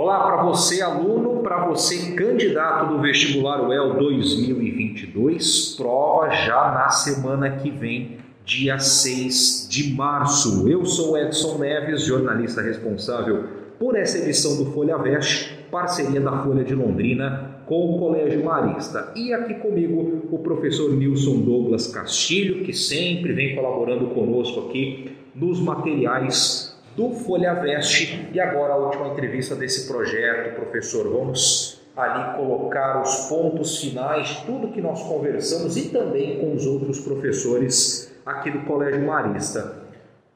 Olá para você, aluno, para você, candidato do vestibular UEL 2022, prova já na semana que vem, dia 6 de março. Eu sou Edson Neves, jornalista responsável por essa edição do Folha Veste, parceria da Folha de Londrina com o Colégio Marista. E aqui comigo o professor Nilson Douglas Castilho, que sempre vem colaborando conosco aqui nos materiais do Folha Veste. E agora a última entrevista desse projeto, professor. Vamos ali colocar os pontos finais, tudo que nós conversamos e também com os outros professores aqui do Colégio Marista.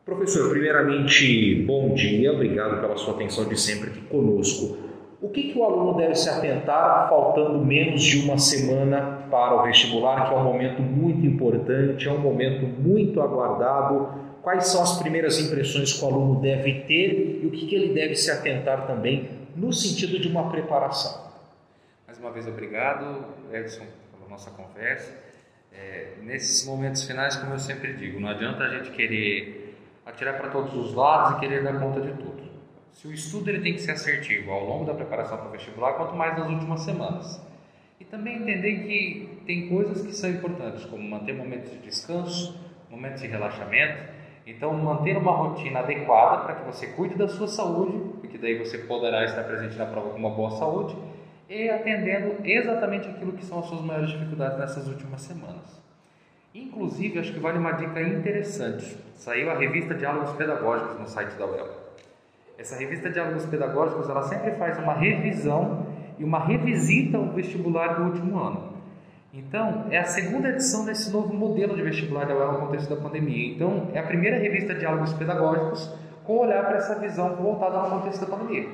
Professor, primeiramente, bom dia, obrigado pela sua atenção de sempre aqui conosco. O que, que o aluno deve se atentar faltando menos de uma semana para o vestibular, que é um momento muito importante, é um momento muito aguardado quais são as primeiras impressões que o aluno deve ter e o que, que ele deve se atentar também no sentido de uma preparação. Mais uma vez, obrigado, Edson, pela nossa conversa. É, nesses momentos finais, como eu sempre digo, não adianta a gente querer atirar para todos os lados e querer dar conta de tudo. Se o estudo ele tem que ser assertivo ao longo da preparação para o vestibular, quanto mais nas últimas semanas. E também entender que tem coisas que são importantes, como manter momentos de descanso, momentos de relaxamento, então, manter uma rotina adequada para que você cuide da sua saúde, porque daí você poderá estar presente na prova com uma boa saúde, e atendendo exatamente aquilo que são as suas maiores dificuldades nessas últimas semanas. Inclusive, acho que vale uma dica interessante. Saiu a revista Diálogos Pedagógicos no site da UEL. Essa revista Diálogos Pedagógicos, ela sempre faz uma revisão e uma revisita ao vestibular do último ano. Então, é a segunda edição desse novo modelo de vestibular da UEL no contexto da pandemia. Então, é a primeira revista de diálogos pedagógicos com olhar para essa visão voltada ao contexto da pandemia.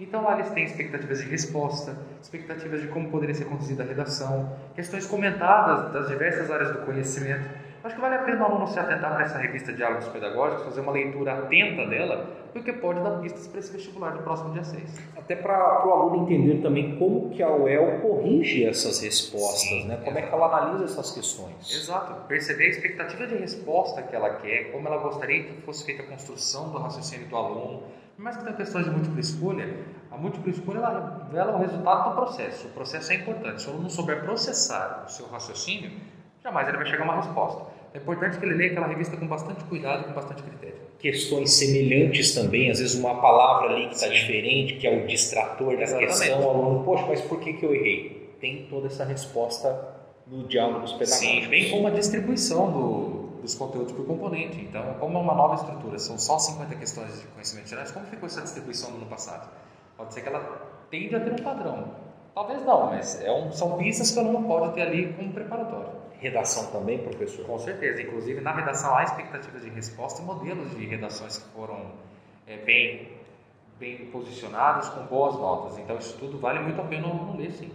Então, lá eles têm expectativas de resposta, expectativas de como poderia ser conduzida a redação, questões comentadas das diversas áreas do conhecimento Acho que vale a pena o aluno se atentar para essa revista Diálogos Pedagógicos, fazer uma leitura atenta dela, porque pode dar pistas para esse vestibular do próximo dia 6. Até para o aluno entender também como que a UEL corrige essas respostas, Sim, né? como é que ela analisa essas questões. Exato, perceber a expectativa de resposta que ela quer, como ela gostaria que fosse feita a construção do raciocínio do aluno. Mas que tem questões de múltipla escolha, a múltipla escolha ela revela o resultado do processo. O processo é importante. Se o aluno souber processar o seu raciocínio, jamais ele vai chegar a uma resposta. É importante que ele leia aquela revista com bastante cuidado com bastante critério. Questões semelhantes também, às vezes uma palavra ali que está diferente, que é o distrator da questão, o aluno, poxa, mas por que, que eu errei? Tem toda essa resposta no diálogos pedagógicos. Sim, bem como a distribuição do, dos conteúdos por componente. Então, como é uma nova estrutura, são só 50 questões de conhecimentos gerais, como ficou essa distribuição no ano passado? Pode ser que ela tende a ter um padrão. Talvez não, mas é um, são pistas que o aluno pode ter ali como preparatório. Redação também, professor? Com certeza. Inclusive, na redação há expectativas de resposta e modelos de redações que foram é, bem, bem posicionados, com boas notas. Então, isso tudo vale muito a pena o aluno ler, sim.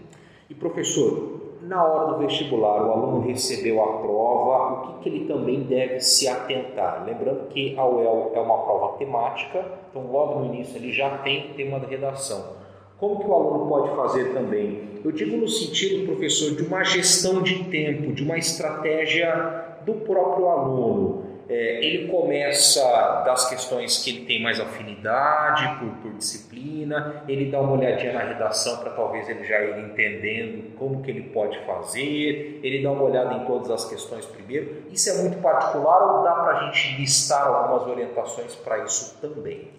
E, professor, na hora do vestibular, o aluno recebeu a prova, o que, que ele também deve se atentar? Lembrando que a UEL é uma prova temática, então logo no início ele já tem tema de redação. Como que o aluno pode fazer também? Eu digo no sentido, professor, de uma gestão de tempo, de uma estratégia do próprio aluno. É, ele começa das questões que ele tem mais afinidade por, por disciplina, ele dá uma olhadinha na redação para talvez ele já ir entendendo como que ele pode fazer, ele dá uma olhada em todas as questões primeiro. Isso é muito particular ou dá para a gente listar algumas orientações para isso também?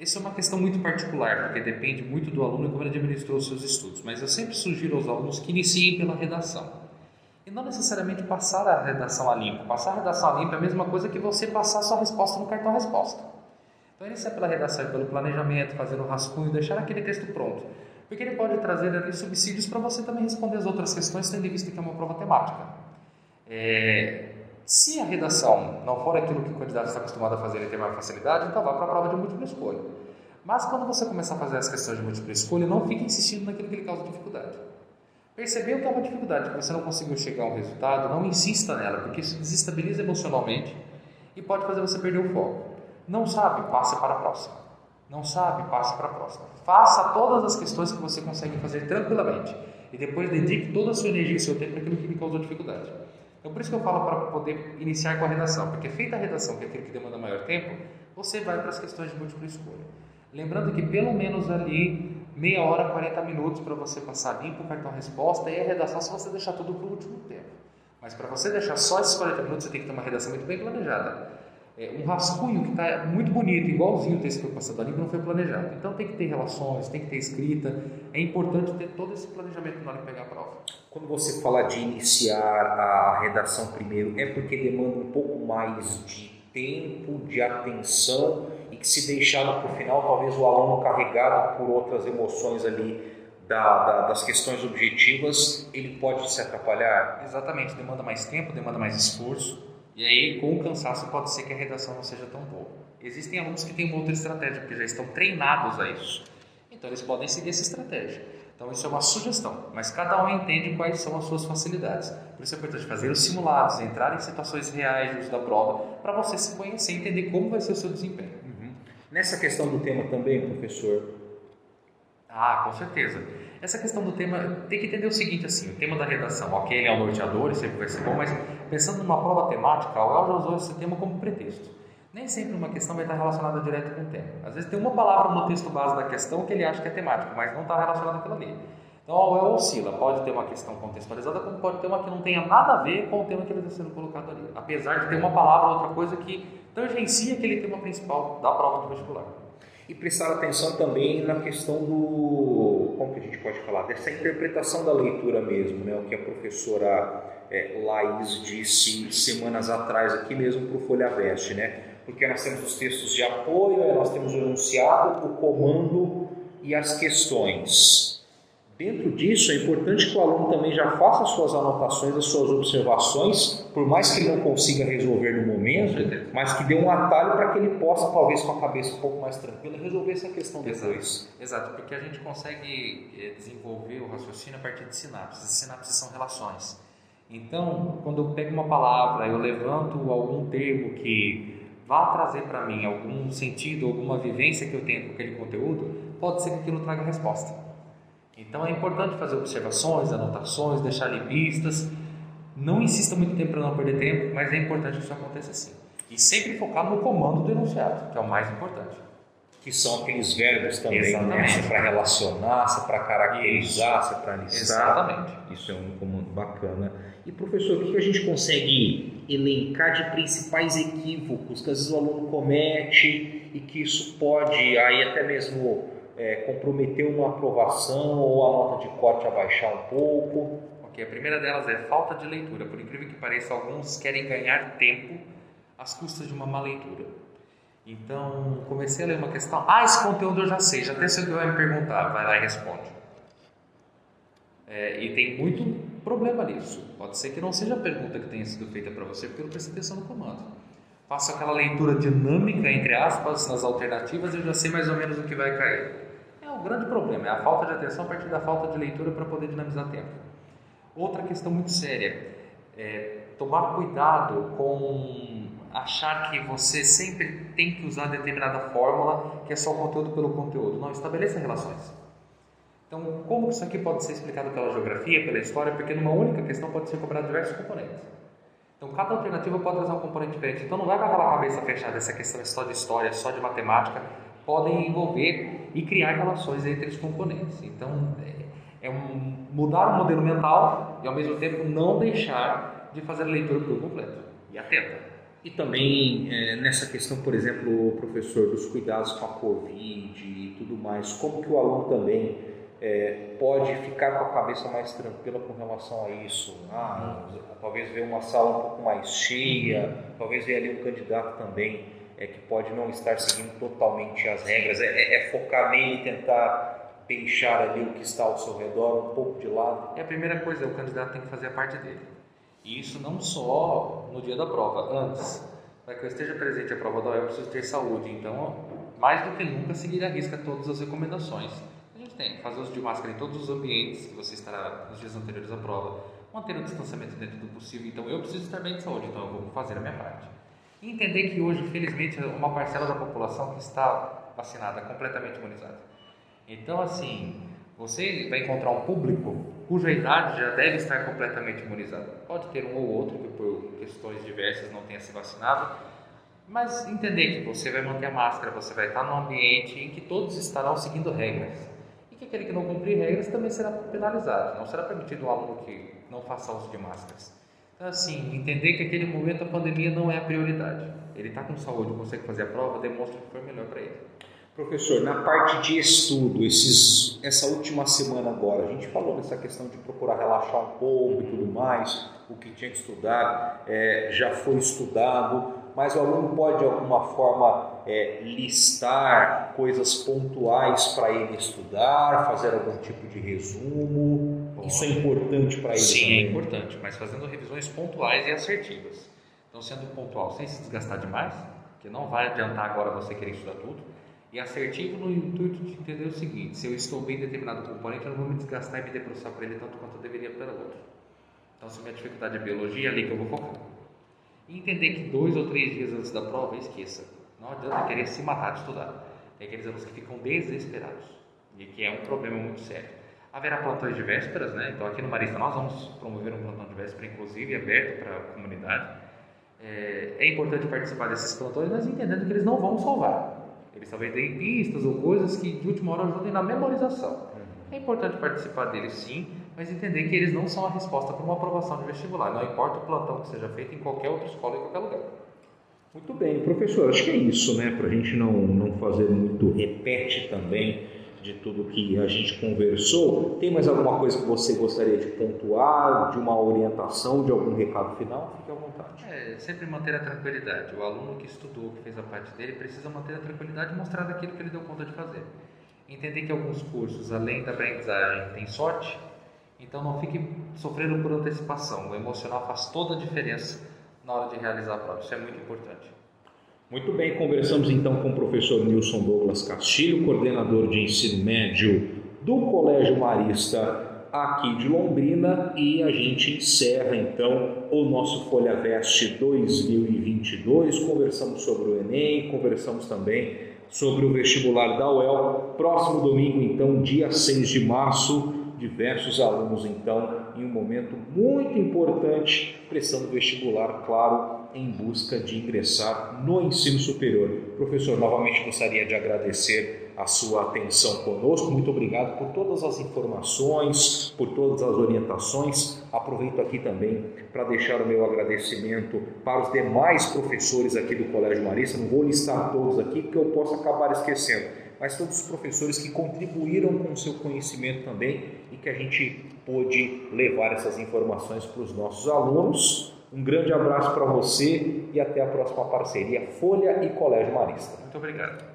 Essa é uma questão muito particular, porque depende muito do aluno e como ele administrou os seus estudos. Mas eu sempre sugiro aos alunos que iniciem pela redação. E não necessariamente passar a redação a limpo. Passar a redação a limpo é a mesma coisa que você passar a sua resposta no cartão resposta. Então iniciar pela redação e pelo planejamento, fazer o rascunho, deixar aquele texto pronto. Porque ele pode trazer ali subsídios para você também responder as outras questões, tendo em vista que é uma prova temática. É, se a redação não for aquilo que o candidato está acostumado a fazer e ter maior facilidade, então vá para a prova de múltipla escolha. Mas quando você começar a fazer as questões de múltipla escolha, não fique insistindo naquilo que lhe causa dificuldade. Percebeu que é uma dificuldade, que você não conseguiu chegar a um resultado, não insista nela, porque isso desestabiliza emocionalmente e pode fazer você perder o foco. Não sabe? Passe para a próxima. Não sabe? Passe para a próxima. Faça todas as questões que você consegue fazer tranquilamente e depois dedique toda a sua energia e seu tempo para aquilo que lhe causou dificuldade. Então, por isso que eu falo para poder iniciar com a redação, porque feita a redação, que é aquilo que demanda maior tempo, você vai para as questões de múltipla escolha. Lembrando que pelo menos ali meia hora, 40 minutos para você passar limpo o cartão resposta e a redação se você deixar tudo para o último tempo. Mas para você deixar só esses 40 minutos, você tem que ter uma redação muito bem planejada. É, um rascunho que está muito bonito, igualzinho o texto que foi passado ali, não foi planejado. Então tem que ter relações, tem que ter escrita. É importante ter todo esse planejamento na hora de pegar a prova. Quando você fala de iniciar a redação primeiro, é porque demanda um pouco mais de tempo, de atenção se deixado para o final, talvez o aluno carregado por outras emoções ali da, da, das questões objetivas, ele pode se atrapalhar? Exatamente, demanda mais tempo, demanda mais esforço. E aí, com o cansaço, pode ser que a redação não seja tão boa. Existem alunos que têm uma outra estratégia, porque já estão treinados a isso. Então, eles podem seguir essa estratégia. Então, isso é uma sugestão, mas cada um entende quais são as suas facilidades. Por isso é importante fazer os simulados, entrar em situações reais da prova, para você se conhecer e entender como vai ser o seu desempenho. Nessa questão do tema também, professor, ah, com certeza. Essa questão do tema, tem que entender o seguinte, assim, o tema da redação, ok, ele é um norteador, sempre vai ser bom, mas pensando numa prova temática, o El já usou esse tema como pretexto. Nem sempre uma questão vai estar relacionada direto com o tema. Às vezes tem uma palavra no texto base da questão que ele acha que é temática, mas não está relacionada aquilo ali. Então a UEL oscila, pode ter uma questão contextualizada, como pode ter uma que não tenha nada a ver com o tema que ele está sendo colocado ali. Apesar de ter uma palavra ou outra coisa que tangencia aquele tema principal da prova de vestibular e prestar atenção também na questão do, como que a gente pode falar, dessa interpretação da leitura mesmo, né? o que a professora é, Laís disse semanas atrás aqui mesmo para o Folha Veste, né? porque nós temos os textos de apoio, nós temos o enunciado, o comando e as questões. Dentro disso, é importante que o aluno também já faça as suas anotações, as suas observações, por mais que ele não consiga resolver no momento, mas que dê um atalho para que ele possa, talvez com a cabeça um pouco mais tranquila, resolver essa questão depois. Exato, Exato. porque a gente consegue eh, desenvolver o raciocínio a partir de sinapses. As sinapses são relações. Então, quando eu pego uma palavra, eu levanto algum termo que vá trazer para mim algum sentido, alguma vivência que eu tenho com aquele conteúdo, pode ser que aquilo traga resposta. Então é importante fazer observações, anotações, deixar ali pistas. Não insista muito tempo para não perder tempo, mas é importante que isso aconteça assim. E sempre focar no comando do enunciado, que é o mais importante. Que são aqueles verbos também, né? Se é para relacionar, se é para caracterizar, se é para listar. Exatamente. Isso é um comando bacana. E professor, o que a gente consegue elencar de principais equívocos que às vezes o aluno comete e que isso pode aí até mesmo é, comprometer uma aprovação ou a nota de corte abaixar um pouco? Ok, a primeira delas é falta de leitura. Por incrível que pareça, alguns querem ganhar tempo às custas de uma má leitura. Então, comecei a ler uma questão. Ah, esse conteúdo eu já sei, já até sei o que vai me perguntar. Vai lá e responde. É, e tem muito problema nisso. Pode ser que não seja a pergunta que tenha sido feita para você, porque eu prestei atenção no comando. Faço aquela leitura dinâmica, entre aspas, nas alternativas e eu já sei mais ou menos o que vai cair o grande problema, é a falta de atenção a partir da falta de leitura para poder dinamizar tempo. Outra questão muito séria é tomar cuidado com achar que você sempre tem que usar determinada fórmula que é só conteúdo pelo conteúdo. Não, estabeleça relações. Então, como isso aqui pode ser explicado pela geografia, pela história? Porque numa única questão pode ser cobrado diversos componentes. Então, cada alternativa pode trazer um componente diferente. Então, não vai com aquela cabeça fechada, essa questão é só de história, só de matemática podem envolver e criar relações entre os componentes. Então, é, é um, mudar o modelo mental e, ao mesmo tempo, não deixar de fazer a leitura por completo e atenta. E também é, nessa questão, por exemplo, professor, dos cuidados com a Covid e tudo mais, como que o aluno também é, pode ficar com a cabeça mais tranquila com relação a isso? Ah, talvez ver uma sala um pouco mais cheia, talvez ver ali um candidato também é que pode não estar seguindo totalmente as regras, é, é, é focar nele e tentar deixar ali o que está ao seu redor um pouco de lado. É a primeira coisa, o candidato tem que fazer a parte dele. E isso não só no dia da prova, antes. Para que eu esteja presente à prova da UEL, eu preciso ter saúde. Então, mais do que nunca, seguir a risca todas as recomendações. A gente tem que fazer uso de máscara em todos os ambientes que você estará nos dias anteriores à prova, manter o distanciamento dentro do possível. Então, eu preciso estar bem de saúde, então eu vou fazer a minha parte. E entender que hoje, felizmente, é uma parcela da população que está vacinada, completamente imunizada. Então, assim, você vai encontrar um público cuja idade já deve estar completamente imunizada. Pode ter um ou outro que por questões diversas não tenha se vacinado, Mas entender que você vai manter a máscara, você vai estar num ambiente em que todos estarão seguindo regras. E que aquele que não cumprir regras também será penalizado. Não será permitido um aluno que não faça uso de máscaras. Então, assim, entender que aquele momento a pandemia não é a prioridade. Ele está com saúde, consegue fazer a prova, demonstra que foi melhor para ele. Professor, na parte de estudo, esses, essa última semana agora, a gente falou dessa questão de procurar relaxar um pouco e tudo mais, o que tinha que estudar é, já foi estudado, mas o aluno pode de alguma forma é, listar coisas pontuais para ele estudar, fazer algum tipo de resumo. Bom, Isso é importante para ele sim, também. Sim, é importante, mas fazendo revisões pontuais e assertivas. Então, sendo pontual, sem se desgastar demais, que não vai adiantar agora você querer estudar tudo e assertivo no intuito de entender o seguinte: se eu estou bem em determinado componente, eu não vou me desgastar e me debruçar para ele tanto quanto eu deveria pela outra. Então, se minha dificuldade é biologia, é ali que eu vou focar. E entender que dois ou três dias antes da prova, esqueça. Não adianta querer se matar de estudar. Tem aqueles alunos que ficam desesperados e que é um problema muito sério. Haverá plantões de vésperas, né? Então, aqui no Marista, nós vamos promover um plantão de véspera, inclusive aberto para a comunidade. É, é importante participar desses plantões, mas entendendo que eles não vão salvar eles talvez deem pistas ou coisas que de última hora ajudem na memorização. É importante participar deles sim, mas entender que eles não são a resposta para uma aprovação de vestibular. Não importa o plantão que seja feito em qualquer outra escola, em qualquer lugar. Muito bem, professor, acho que é isso, né? Para a gente não, não fazer muito repete também de tudo que a gente conversou. Tem mais alguma coisa que você gostaria de pontuar, de uma orientação, de algum recado final? Fique à vontade. É, sempre manter a tranquilidade. O aluno que estudou, que fez a parte dele, precisa manter a tranquilidade e mostrar daquilo que ele deu conta de fazer. Entender que alguns cursos, além da aprendizagem, tem sorte, então não fique sofrendo por antecipação. O emocional faz toda a diferença na hora de realizar a prova. Isso é muito importante. Muito bem, conversamos então com o professor Nilson Douglas Castilho, coordenador de ensino médio do Colégio Marista aqui de Londrina e a gente encerra então o nosso Folha Veste 2022. Conversamos sobre o Enem, conversamos também sobre o vestibular da UEL. Próximo domingo, então, dia 6 de março, diversos alunos então em um momento muito importante prestando vestibular, claro, em busca de ingressar no ensino superior. Professor, novamente gostaria de agradecer a sua atenção conosco. Muito obrigado por todas as informações, por todas as orientações. Aproveito aqui também para deixar o meu agradecimento para os demais professores aqui do Colégio Marista. Não vou listar todos aqui porque eu posso acabar esquecendo, mas todos os professores que contribuíram com o seu conhecimento também e que a gente pôde levar essas informações para os nossos alunos um grande abraço para você e até a próxima parceria Folha e Colégio Marista. Muito obrigado.